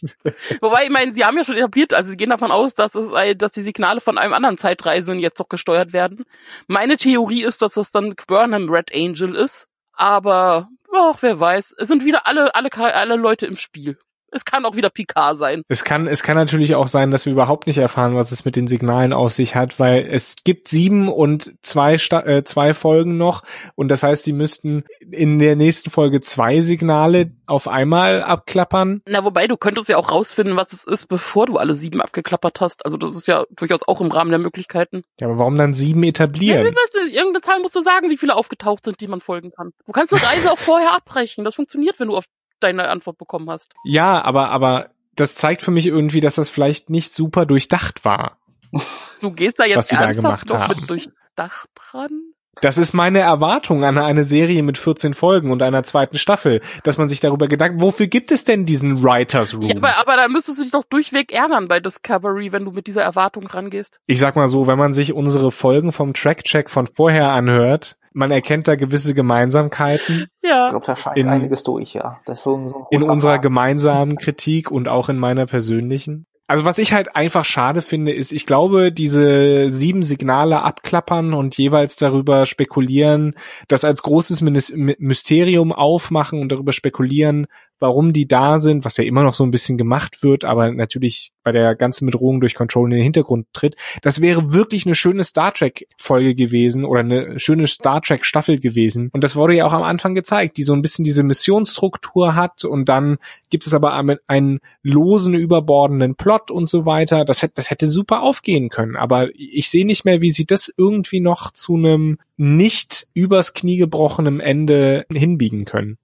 [LAUGHS] Wobei, ich meine, sie haben ja schon etabliert, also sie gehen davon aus, dass es, dass die Signale von einem anderen Zeitreisenden jetzt doch gesteuert werden. Meine Theorie ist, dass das dann Burnham Red Angel ist, aber, ach, wer weiß. Es sind wieder alle, alle, alle Leute im Spiel. Es kann auch wieder Picard sein. Es kann, es kann natürlich auch sein, dass wir überhaupt nicht erfahren, was es mit den Signalen auf sich hat, weil es gibt sieben und zwei, Sta äh, zwei Folgen noch und das heißt, sie müssten in der nächsten Folge zwei Signale auf einmal abklappern. Na, wobei, du könntest ja auch rausfinden, was es ist, bevor du alle sieben abgeklappert hast. Also das ist ja durchaus auch im Rahmen der Möglichkeiten. Ja, aber warum dann sieben Ja, etablieren? weißt du, irgendeine Zahl musst du sagen, wie viele aufgetaucht sind, die man folgen kann. Du kannst eine Reise auch vorher abbrechen. Das funktioniert, wenn du auf deine Antwort bekommen hast. Ja, aber, aber das zeigt für mich irgendwie, dass das vielleicht nicht super durchdacht war. [LAUGHS] Du gehst da jetzt da ernsthaft gemacht noch haben. mit durch Dach dran? Das ist meine Erwartung an eine Serie mit 14 Folgen und einer zweiten Staffel, dass man sich darüber Gedanken, wofür gibt es denn diesen Writers Room? Ja, aber, aber da müsstest du dich doch durchweg ärgern bei Discovery, wenn du mit dieser Erwartung rangehst. ich sag mal so, wenn man sich unsere Folgen vom Track-Check von vorher anhört, man erkennt da gewisse Gemeinsamkeiten Ich Ja. glaube, da scheint In- einiges durch, ja. Das ist so ein, so ein in unserer gemeinsamen Kritik und auch in meiner persönlichen. Also was ich halt einfach schade finde, ist, ich glaube, diese sieben Signale abklappern und jeweils darüber spekulieren, das als großes Mysterium aufmachen und darüber spekulieren, warum die da sind, was ja immer noch so ein bisschen gemacht wird, aber natürlich bei der ganzen Bedrohung durch Control in den Hintergrund tritt. Das wäre wirklich eine schöne Star Trek Folge gewesen oder eine schöne Star Trek Staffel gewesen. Und das wurde ja auch am Anfang gezeigt, die so ein bisschen diese Missionsstruktur hat und dann gibt es aber einen- losen, überbordenden Plot und so weiter. Das hätte, das hätte super aufgehen können. Aber ich sehe nicht mehr, wie sie das irgendwie noch zu einem nicht übers Knie gebrochenen Ende hinbiegen können.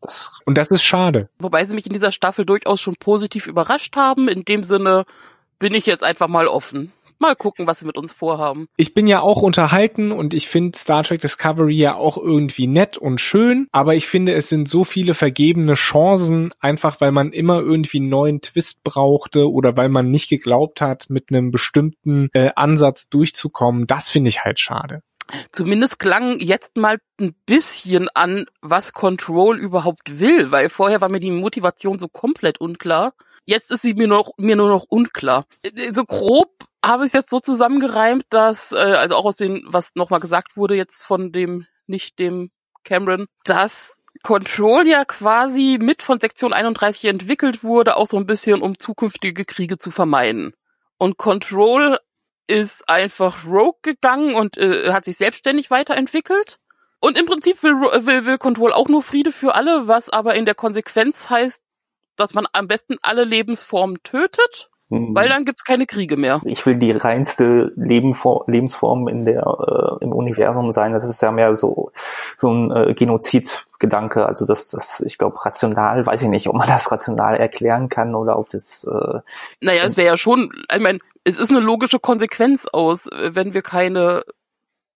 Und das ist schade. Wobei sie mich in dieser Staffel durchaus schon positiv überrascht haben. In dem Sinne bin ich jetzt einfach mal offen. Mal gucken, was sie mit uns vorhaben. Ich bin ja auch unterhalten und ich finde Star Trek Discovery ja auch irgendwie nett und schön, aber ich finde, es sind so viele vergebene Chancen, einfach weil man immer irgendwie einen neuen Twist brauchte oder weil man nicht geglaubt hat, mit einem bestimmten äh, Ansatz durchzukommen. Das finde ich halt schade. Zumindest klang jetzt mal ein bisschen an, was Control überhaupt will, weil vorher war mir die Motivation so komplett unklar. Jetzt ist sie mir noch, mir nur noch unklar. Äh, So grob habe ich es jetzt so zusammengereimt, dass, äh, also auch aus dem, was nochmal gesagt wurde jetzt von dem, nicht dem Cameron, dass Control ja quasi mit von Sektion 31 entwickelt wurde, auch so ein bisschen, um zukünftige Kriege zu vermeiden. Und Control ist einfach Rogue gegangen und äh, hat sich selbstständig weiterentwickelt. Und im Prinzip will, will, will Control auch nur Friede für alle, was aber in der Konsequenz heißt, dass man am besten alle Lebensformen tötet. Hm. Weil dann gibt's keine Kriege mehr. ich will die reinste Lebenfor Lebensform in der äh, im Universum sein. Das ist ja mehr so so ein äh, Genozidgedanke. Also das, das ich glaube rational, weiß ich nicht, ob man das rational erklären kann oder ob das äh, Naja, es wäre ja schon, ich meine, es ist eine logische Konsequenz aus, äh, wenn wir keine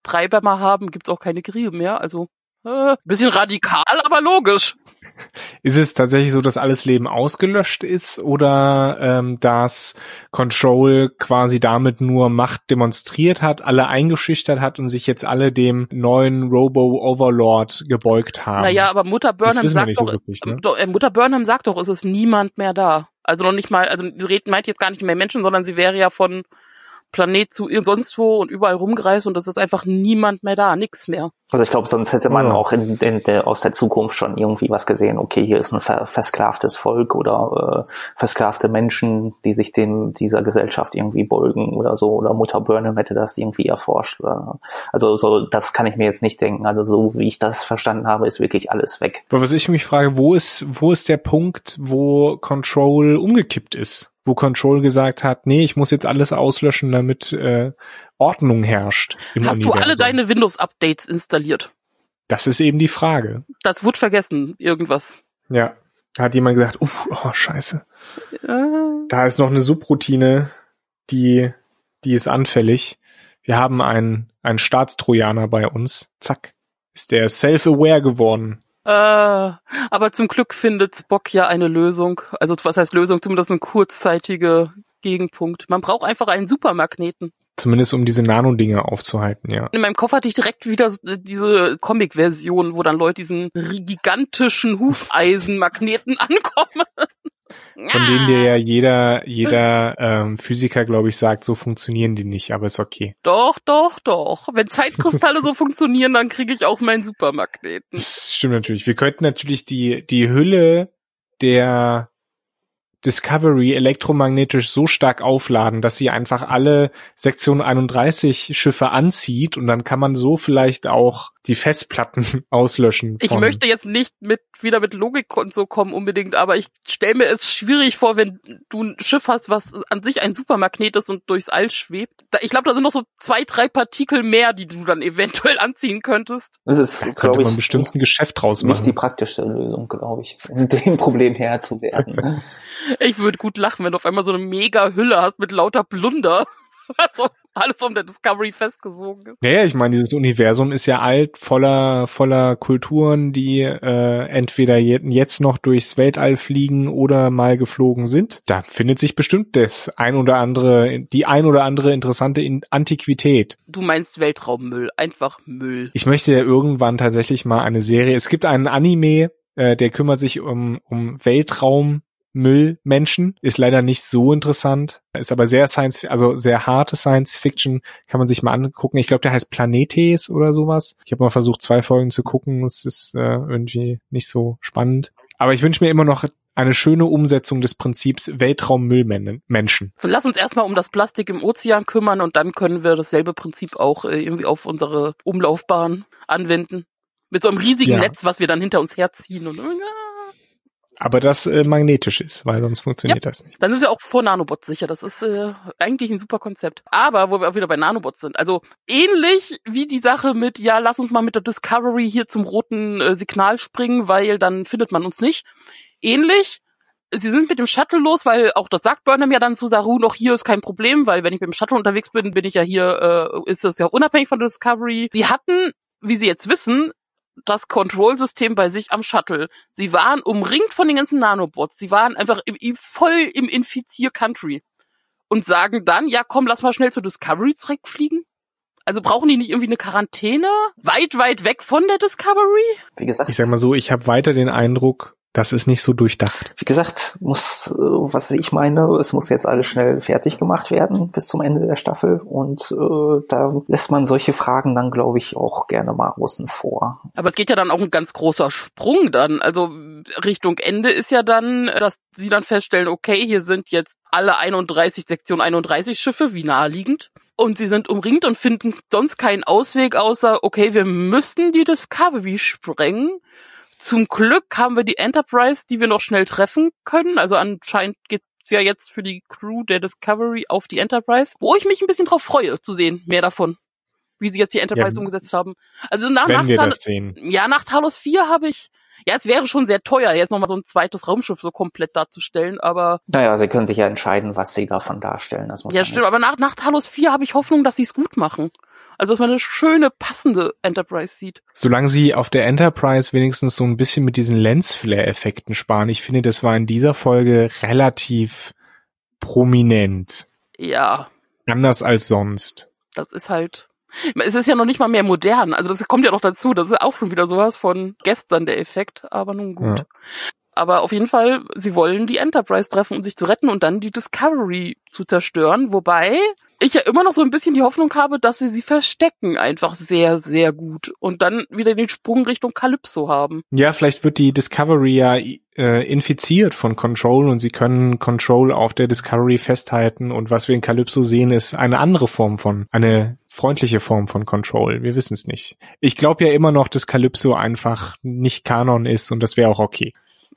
Treiber mehr haben, gibt's auch keine Kriege mehr. Also äh, bisschen radikal, aber logisch. [LAUGHS] Ist es tatsächlich so, dass alles Leben ausgelöscht ist oder ähm, dass Control quasi damit nur Macht demonstriert hat, alle eingeschüchtert hat und sich jetzt alle dem neuen Robo-Overlord gebeugt haben? Naja, aber Mutter Burnham sagt nicht so doch, wirklich, ne? doch, äh, Mutter Burnham sagt doch, es ist niemand mehr da. Also noch nicht mal, also sie redet- meint jetzt gar nicht mehr Menschen, sondern sie wäre ja von Planet zu ihr sonst wo und überall rumgereist und es ist einfach niemand mehr da, nix mehr. Also ich glaube, sonst hätte man Ja. auch in, in der, aus der Zukunft schon irgendwie was gesehen. Okay, hier ist ein ver versklavtes Volk oder äh, versklavte Menschen, die sich dem dieser Gesellschaft irgendwie beugen oder so. Oder Mutter Burnham hätte das irgendwie erforscht. Oder, also so, das kann ich mir jetzt nicht denken. Also so wie ich das verstanden habe, ist wirklich alles weg. Aber was ich mich frage, wo ist, wo ist der Punkt, wo Control umgekippt ist? Wo Control gesagt hat, nee, ich muss jetzt alles auslöschen, damit äh, Ordnung herrscht im Hast du Universum. alle deine Windows-Updates installiert? Das ist eben die Frage. Das wird vergessen, irgendwas. Ja. Da hat jemand gesagt, uff, oh, scheiße. Äh, Da ist noch eine Subroutine, die, die ist anfällig. Wir haben einen, einen Staatstrojaner bei uns. Zack. Ist der self-aware geworden. Äh, aber zum Glück findet Spock ja eine Lösung. Also was heißt Lösung? Zumindest ein kurzzeitige Gegenpunkt. Man braucht einfach einen Supermagneten. Zumindest um diese Nano-Dinge aufzuhalten, ja. In meinem Kopf hatte ich direkt wieder so- diese Comic-Version, wo dann Leute diesen gigantischen Hufeisenmagneten [LAUGHS] ankommen. Von denen dir ja jeder, jeder ähm, Physiker, glaube ich, sagt, so funktionieren die nicht, aber ist okay. Doch, doch, doch. Wenn Zeitkristalle so funktionieren, dann kriege ich auch meinen Supermagneten. Das stimmt natürlich. Wir könnten natürlich die, die Hülle der Discovery elektromagnetisch so stark aufladen, dass sie einfach alle Sektion 31 Schiffe anzieht und dann kann man so vielleicht auch die Festplatten [LAUGHS] auslöschen. Ich möchte jetzt nicht mit wieder mit Logik und so kommen unbedingt, aber ich stelle mir es schwierig vor, wenn du ein Schiff hast, was an sich ein Supermagnet ist und durchs All schwebt. Da, ich glaube, da sind noch so zwei, drei Partikel mehr, die du dann eventuell [LAUGHS] anziehen könntest. Das ist, könnte glaube man ich, bestimmt ein Geschäft draus nicht die machen. praktischste Lösung, glaube ich, um [LAUGHS] dem Problem Herr zu werden. Ich würde gut lachen, wenn du auf einmal so eine mega Hülle hast mit lauter Plunder. [LAUGHS] Also alles um der Discovery festgesogen ist. Naja, ich meine, dieses Universum ist ja alt, voller, voller Kulturen, die äh, entweder je, jetzt noch durchs Weltall fliegen oder mal geflogen sind. Da findet sich bestimmt das ein oder andere, die ein oder andere interessante In Antiquität. Du meinst Weltraummüll, einfach Müll. Ich möchte ja irgendwann tatsächlich mal eine Serie. Es gibt einen Anime, äh, der kümmert sich um, um Weltraum. Müllmenschen ist leider nicht so interessant, ist aber sehr Science, also sehr harte Science Fiction, kann man sich mal angucken. Ich glaube, der heißt Planetes oder sowas. Ich habe mal versucht, zwei Folgen zu gucken. Es ist äh, irgendwie nicht so spannend. Aber ich wünsche mir immer noch eine schöne Umsetzung des Prinzips Weltraummüllmenschen. So, lass uns erstmal um das Plastik im Ozean kümmern und dann können wir dasselbe Prinzip auch äh, irgendwie auf unsere Umlaufbahn anwenden. Mit so einem riesigen Ja. Netz, was wir dann hinter uns herziehen und Aber das äh, magnetisch ist, weil sonst funktioniert das nicht. Dann sind wir auch vor Nanobots sicher. Das ist äh, eigentlich ein super Konzept. Aber wo wir auch wieder bei Nanobots sind. Also ähnlich wie die Sache mit, ja, lass uns mal mit der Discovery hier zum roten äh, Signal springen, weil dann findet man uns nicht. Ähnlich. Sie sind mit dem Shuttle los, weil auch das sagt Burnham ja dann zu Saru noch, hier ist kein Problem, weil wenn ich mit dem Shuttle unterwegs bin, bin ich ja hier, äh, ist das ja unabhängig von der Discovery. Sie hatten, wie sie jetzt wissen, das Control-System bei sich am Shuttle. Sie waren umringt von den ganzen Nanobots. Sie waren einfach im, im, voll im Infizier-Country. Und sagen dann, ja komm, lass mal schnell zur Discovery zurückfliegen. Also brauchen die nicht irgendwie eine Quarantäne? Weit, weit weg von der Discovery? Wie gesagt, Ich sag mal so, ich habe weiter den Eindruck, das ist nicht so durchdacht. Wie gesagt, muss, was ich meine, es muss jetzt alles schnell fertig gemacht werden bis zum Ende der Staffel und äh, da lässt man solche Fragen dann, glaube ich, auch gerne mal außen vor. Aber es geht ja dann auch ein ganz großer Sprung dann. Also Richtung Ende ist ja dann, dass sie dann feststellen, okay, hier sind jetzt alle 31 Sektion 31 Schiffe, wie naheliegend. Und sie sind umringt und finden sonst keinen Ausweg außer, okay, wir müssen die Discovery sprengen. Zum Glück haben wir die Enterprise, die wir noch schnell treffen können. Also anscheinend geht gibt's ja jetzt für die Crew der Discovery auf die Enterprise, wo ich mich ein bisschen drauf freue zu sehen, mehr davon. Wie sie jetzt die Enterprise Ja, umgesetzt haben. Also nach, Wenn nach wir Tal- das sehen. ja, nach Talos 4 habe ich, ja, es wäre schon sehr teuer, jetzt nochmal so ein zweites Raumschiff so komplett darzustellen, aber Naja, sie können sich ja entscheiden, was sie davon darstellen. Das muss ja, stimmt, aber nach, nach Talos 4 habe ich Hoffnung, dass sie es gut machen. Also, dass man eine schöne, passende Enterprise sieht. Solange sie auf der Enterprise wenigstens so ein bisschen mit diesen Lensflare-Effekten sparen. Ich finde, das war in dieser Folge relativ prominent. Ja, Anders als sonst. das ist halt, es ist ja noch nicht mal mehr modern. Also, das kommt ja noch dazu. Das ist auch schon wieder sowas von gestern der Effekt, aber nun gut. Ja. Aber auf jeden Fall, sie wollen die Enterprise treffen, um sich zu retten und dann die Discovery zu zerstören. Wobei ich ja immer noch so ein bisschen die Hoffnung habe, dass sie sie verstecken einfach sehr, sehr gut und dann wieder den Sprung Richtung Calypso haben. Ja, vielleicht wird die Discovery ja äh, infiziert von Control und sie können Control auf der Discovery festhalten und was wir in Calypso sehen, ist eine andere Form von, eine freundliche Form von Control. Wir wissen es nicht. Ich glaube ja immer noch, dass Calypso einfach nicht Kanon ist und das wäre auch okay.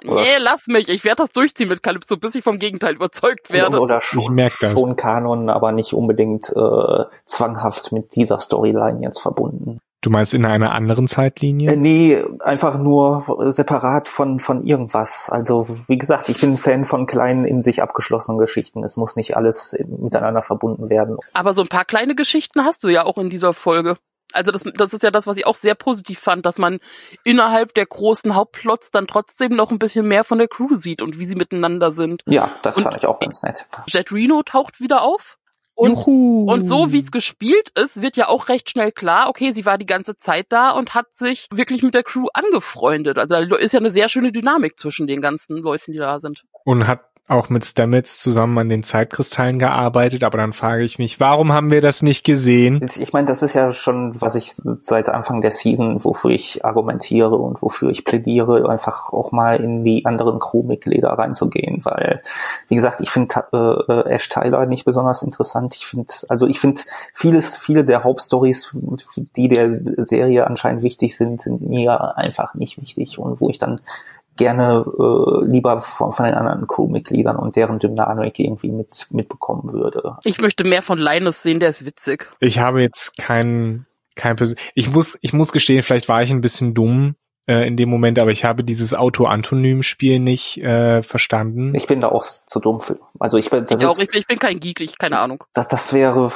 Oder- Nee, lass mich. Ich werde das durchziehen mit Calypso, bis ich vom Gegenteil überzeugt werde. Oder Ich schon, merk das. schon Kanon, aber nicht unbedingt äh, zwanghaft mit dieser Storyline jetzt verbunden. Du meinst in einer anderen Zeitlinie? Äh, nee, einfach nur separat von, von irgendwas. Also, wie gesagt, ich bin ein Fan von kleinen, in sich abgeschlossenen Geschichten. Es muss nicht alles miteinander verbunden werden. Aber so ein paar kleine Geschichten hast du ja auch in dieser Folge. Also das, das ist ja das, was ich auch sehr positiv fand, dass man innerhalb der großen Hauptplots dann trotzdem noch ein bisschen mehr von der Crew sieht und wie sie miteinander sind. Ja, das Und- fand ich auch ganz nett. Jet Reno taucht wieder auf. Und, Juhu. und so wie es gespielt ist, wird ja auch recht schnell klar, okay, sie war die ganze Zeit da und hat sich wirklich mit der Crew angefreundet. Also da ist ja eine sehr schöne Dynamik zwischen den ganzen Leuten, die da sind. Und hat auch mit Stamets zusammen an den Zeitkristallen gearbeitet, aber dann frage ich mich, warum haben wir das nicht gesehen? Ich meine, das ist ja schon, was ich seit Anfang der Season, wofür ich argumentiere und wofür ich plädiere, einfach auch mal in die anderen Crewmitglieder reinzugehen, weil, wie gesagt, ich finde äh, äh, Ash Tyler nicht besonders interessant. Ich finde, also ich finde vieles, viele der Hauptstories, die der Serie anscheinend wichtig sind, sind mir einfach nicht wichtig und wo ich dann gerne äh, lieber von, von den anderen Crewmitgliedern und deren Dynamik irgendwie mit mitbekommen würde. Ich möchte mehr von Linus sehen, der ist witzig. Ich habe jetzt kein, kein Persön ich muss, ich muss gestehen, vielleicht war ich ein bisschen dumm äh, in dem Moment, aber ich habe dieses Auto-Antonym-Spiel nicht äh, verstanden. Ich bin da auch zu dumm für. Also ich bin, das ich ist, auch, ich, ich bin kein Geek, ich keine Ahnung. das, das wäre,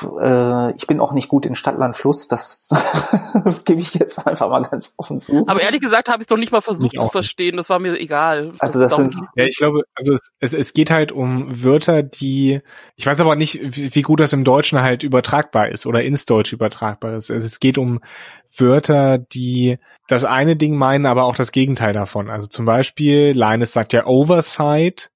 äh, ich bin auch nicht gut in Stadtland Fluss, das [LAUGHS] gebe ich jetzt einfach mal ganz offen zu. Aber ehrlich gesagt habe ich es noch nicht mal versucht Ich zu verstehen. Das war mir egal. Also das darum sind- Ja, ich glaube, also es, es, es geht halt um Wörter, die, ich weiß aber nicht, wie, wie gut das im Deutschen halt übertragbar ist oder ins Deutsche übertragbar ist. Also es geht um Wörter, die das eine Ding meinen, aber auch das Gegenteil davon. Also zum Beispiel, Linus sagt ja Oversight.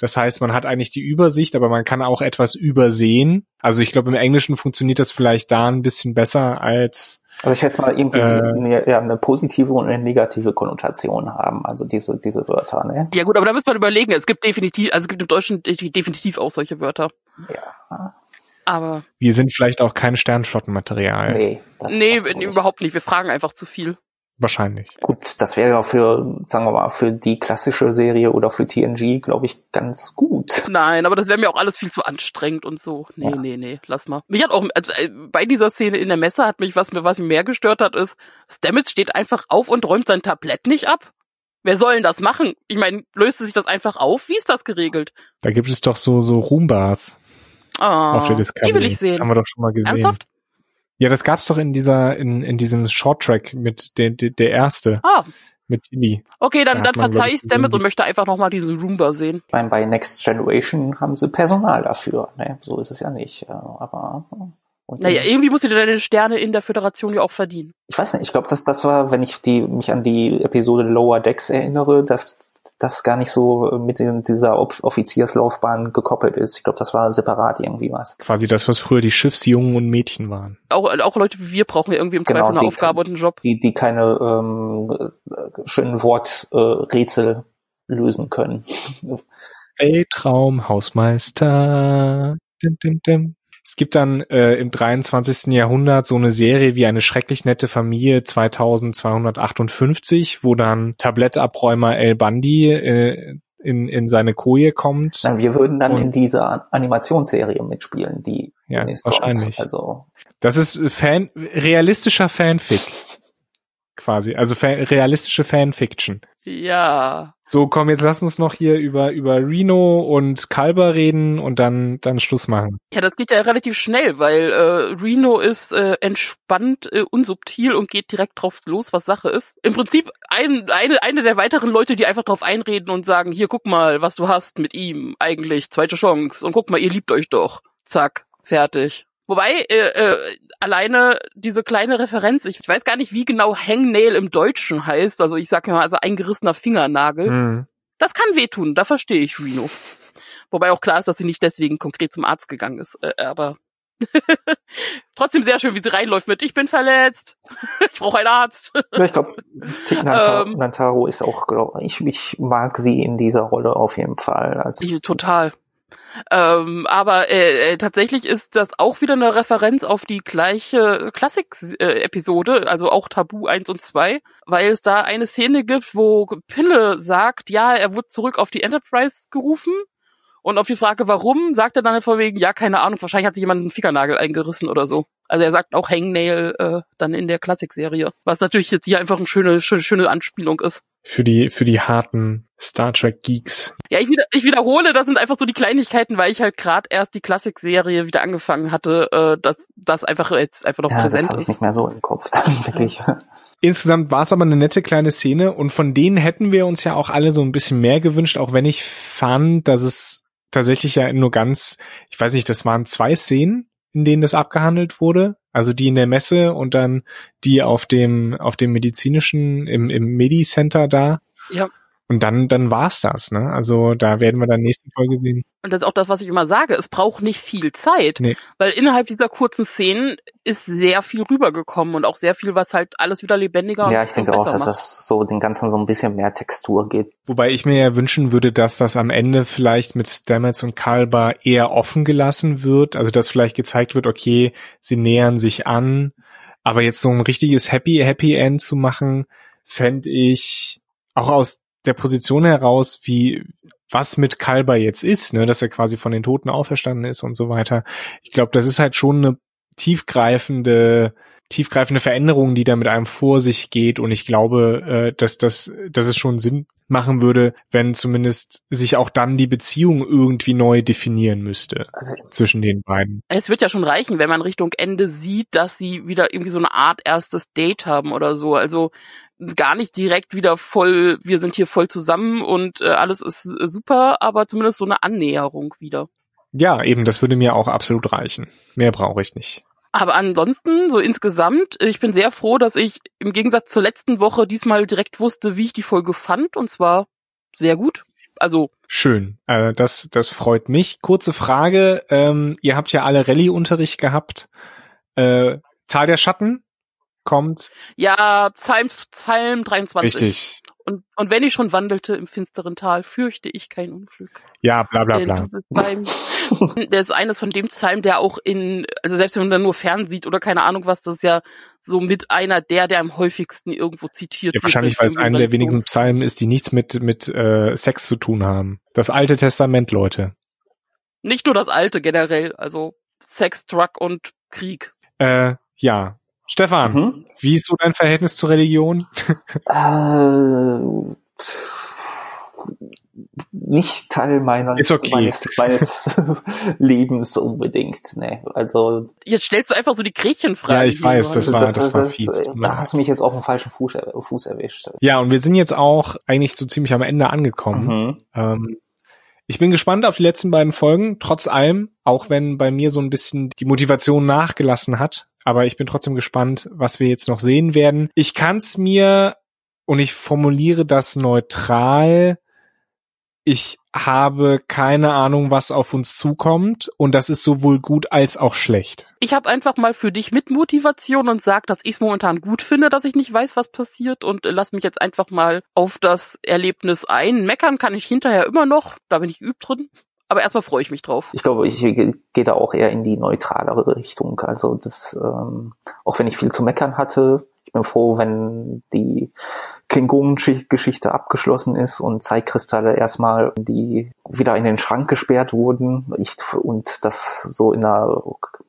Das heißt, man hat eigentlich die Übersicht, aber man kann auch etwas übersehen. Also ich glaube, im Englischen funktioniert das vielleicht da ein bisschen besser als Also ich schätze mal irgendwie Äh. eine, ja, eine positive und eine negative Konnotation haben, also diese, diese Wörter, ne? Ja gut, aber da muss man überlegen. Es gibt definitiv, also es gibt im Deutschen de- definitiv auch solche Wörter. Ja. Aber wir sind vielleicht auch kein Sternflottenmaterial. Nee, das nee, überhaupt nicht. Wir fragen einfach zu viel. Wahrscheinlich. Gut, das wäre ja für, sagen wir mal, für die klassische Serie oder für TNG, glaube ich, ganz gut. Nein, aber das wäre mir auch alles viel zu anstrengend und so. Nee, Ja. nee, nee, lass mal. Mich hat auch, also äh, bei dieser Szene in der Messe hat mich, was mir, was mir mehr gestört hat, ist, Stamets steht einfach auf und räumt sein Tablett nicht ab. Wer soll denn das machen? Ich meine, löste sich das einfach auf? Wie ist das geregelt? Da gibt es doch so, so Roombars Ah, auf der Discovery. die will ich Das haben sehen. wir doch schon mal gesehen. Ernsthaft? Ja, das gab's doch in dieser, in, in diesem Shorttrack mit der, der, der erste, Ah, mit Tilly. okay, Da dann, hat dann verzeih ich, Stamets und möchte einfach nochmal diesen Roomba sehen. Ich meine, bei Next Generation haben sie Personal dafür, ne? So ist es ja nicht. äh, Aber und Naja, irgendwie musst du dir deine Sterne in der Föderation ja auch verdienen. ich weiß nicht, ich glaube, dass das war, wenn ich die mich an die Episode Lower Decks erinnere, dass das gar nicht so mit in dieser Off- Offizierslaufbahn gekoppelt ist. Ich glaube, das war separat irgendwie was. Quasi das, was früher die Schiffsjungen und Mädchen waren. Auch, auch Leute wie wir brauchen ja irgendwie im Genau, Zweifel eine die- Aufgabe und einen Job. Die, die keine ähm, äh, schönen Worträtsel äh, lösen können. Weltraum, Hausmeister. Dim, dim, dim. Es gibt dann äh, im 23. Jahrhundert so eine Serie wie eine schrecklich nette Familie 2258, wo dann Tablettabräumer El Bandi äh, in, in seine Koje kommt. Dann wir würden dann in dieser Animationsserie mitspielen, die Ja, wahrscheinlich. Kommt. Also Das ist Fan, realistischer Fanfic. Quasi. Also fa realistische Fanfiction. Ja. So, komm, jetzt lass uns noch hier über, über Reno und Kalber reden und dann, dann Schluss machen. Ja, das geht ja relativ schnell, weil äh, Reno ist äh, entspannt, äh, unsubtil und geht direkt drauf los, was Sache ist. Im Prinzip ein, eine, eine der weiteren Leute, die einfach drauf einreden und sagen, hier, guck mal, was du hast mit ihm eigentlich, zweite Chance. Und guck mal, ihr liebt euch doch. Zack, fertig. Wobei, äh, äh, alleine diese kleine Referenz, ich weiß gar nicht, wie genau Hangnail im Deutschen heißt, also ich sag mal, also eingerissener Fingernagel. Hm. Das kann wehtun, da verstehe ich Reno. Wobei auch klar ist, dass sie nicht deswegen konkret zum Arzt gegangen ist. Äh, aber [LAUGHS] trotzdem sehr schön, wie sie reinläuft mit Ich bin verletzt. [LAUGHS] ich brauche einen Arzt. ja, ich glaube, Tick Ähm. Nantaro ist auch, glaub, ich, ich mag sie in dieser Rolle auf jeden Fall. Also Ich, total. Ähm, aber äh, äh, tatsächlich ist das auch wieder eine Referenz auf die gleiche Klassik-Episode, also auch Tabu 1 und 2, weil es da eine Szene gibt, wo Pille sagt, ja, er wurde zurück auf die Enterprise gerufen und auf die Frage, warum, sagt er dann von wegen, ja, keine Ahnung, wahrscheinlich hat sich jemand einen Fickernagel eingerissen oder so. Also er sagt auch Hangnail äh, dann in der Klassik-Serie, was natürlich jetzt hier einfach eine schöne, schöne, schöne Anspielung ist. Für die, für die harten Star Trek Geeks. Ja, ich, wieder, ich wiederhole, das sind einfach so die Kleinigkeiten, weil ich halt gerade erst die Klassik-Serie wieder angefangen hatte, äh, dass das einfach jetzt einfach noch ja, das präsent habe ich ist. nicht mehr so im Kopf. [LAUGHS] Wirklich. Insgesamt war es aber eine nette kleine Szene und von denen hätten wir uns ja auch alle so ein bisschen mehr gewünscht, auch wenn ich fand, dass es tatsächlich ja nur ganz, ich weiß nicht, das waren zwei Szenen, in denen das abgehandelt wurde. Also die in der Messe und dann die auf dem, auf dem medizinischen, im, im Medi-Center da. Ja. Und dann, dann war's das, ne? Also da werden wir dann nächste Folge sehen. Und das ist auch das, was ich immer sage. Es braucht nicht viel Zeit, Nee. weil innerhalb dieser kurzen Szenen ist sehr viel rübergekommen und auch sehr viel, was halt alles wieder lebendiger Ja, und ich denke auch, dass macht. das so den Ganzen so ein bisschen mehr Textur gibt. Wobei ich mir ja wünschen würde, dass das am Ende vielleicht mit Stamets und Kalber eher offen gelassen wird. Also dass vielleicht gezeigt wird, okay, sie nähern sich an. Aber jetzt so ein richtiges Happy, Happy End zu machen, fände ich auch aus der Position heraus, wie was mit Kalber jetzt ist, ne, dass er quasi von den Toten auferstanden ist und so weiter. Ich glaube, das ist halt schon eine tiefgreifende tiefgreifende Veränderung, die da mit einem vor sich geht. Und ich glaube, äh, dass, das, dass es schon Sinn machen würde, wenn zumindest sich auch dann die Beziehung irgendwie neu definieren müsste Also, zwischen den beiden. Es wird ja schon reichen, wenn man Richtung Ende sieht, dass sie wieder irgendwie so eine Art erstes Date haben oder so. Also gar nicht direkt wieder voll, wir sind hier voll zusammen und äh, alles ist äh, super, aber zumindest so eine Annäherung wieder. Ja, eben, das würde mir auch absolut reichen. Mehr brauche ich nicht. Aber ansonsten, so insgesamt, ich bin sehr froh, dass ich im Gegensatz zur letzten Woche diesmal direkt wusste, wie ich die Folge fand, und zwar sehr gut. Also, Schön, äh, das, das freut mich. Kurze Frage, ähm, ihr habt ja alle Rallye-Unterricht gehabt. Äh, Tal der Schatten kommt. ja, Psalm, Psalm 23. Richtig. Und, und wenn ich schon wandelte im finsteren Tal, fürchte ich kein Unglück. Ja, bla bla bla. [LAUGHS] Der ist eines von dem Psalm, der auch in, also selbst wenn man dann nur fern sieht oder keine Ahnung was, das ist ja so mit einer der, der am häufigsten irgendwo zitiert Ja, wird. wahrscheinlich, weil es einer der wenigen Psalmen ist, die nichts mit, mit äh, Sex zu tun haben. Das Alte Testament, Leute. Nicht nur das alte generell, also Sex, Drug und Krieg. Äh, ja. Stefan, mhm. wie ist so dein Verhältnis zur Religion? äh, nicht Teil meines, okay. meines, meines [LAUGHS] Lebens unbedingt. Nee, also Jetzt stellst du einfach so die Gretchenfrage. Ja, ich weiß, das war- das war fies. Da hast du mich jetzt auf dem falschen Fuß, Fuß erwischt. Ja, und wir sind jetzt auch eigentlich so ziemlich am Ende angekommen. Mhm. Ähm, ich bin gespannt auf die letzten beiden Folgen, trotz allem, auch wenn bei mir so ein bisschen die Motivation nachgelassen hat. Aber ich bin trotzdem gespannt, was wir jetzt noch sehen werden. Ich kann's mir, und ich formuliere das neutral, ich habe keine Ahnung, was auf uns zukommt. Und das ist sowohl gut als auch schlecht. Ich habe einfach mal für dich mit Motivation und sag, dass ich es momentan gut finde, dass ich nicht weiß, was passiert und lass mich jetzt einfach mal auf das Erlebnis ein. Meckern kann ich hinterher immer noch, da bin ich geübt drin. Aber erstmal freue ich mich drauf. Ich glaube, ich gehe da auch eher in die neutralere Richtung. Also das, ähm, auch wenn ich viel zu meckern hatte, ich bin froh, wenn die Klingonen-Geschichte abgeschlossen ist und Zeitkristalle erstmal die wieder in den Schrank gesperrt wurden ich, und das so in einer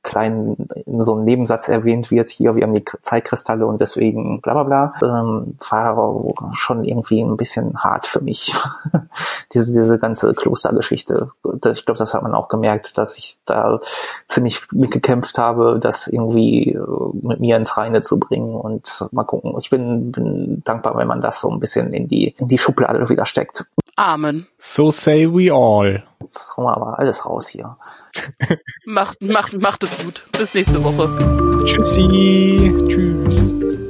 kleinen, in so einem Nebensatz erwähnt wird, hier, wir haben die Zeitkristalle und deswegen bla bla bla, ähm, war schon irgendwie ein bisschen hart für mich. [LAUGHS] diese, diese ganze Klostergeschichte. Ich glaube, das hat man auch gemerkt, dass ich da ziemlich mitgekämpft habe, das irgendwie äh, mit mir ins Reine zu bringen und mal gucken. Ich bin, bin dankbar, wenn man das so ein bisschen in die, in die Schublade wieder steckt. Amen. So say we all. Jetzt hauen wir aber alles raus hier. macht, macht, macht es gut. Bis nächste Woche. Tschüssi. Tschüss.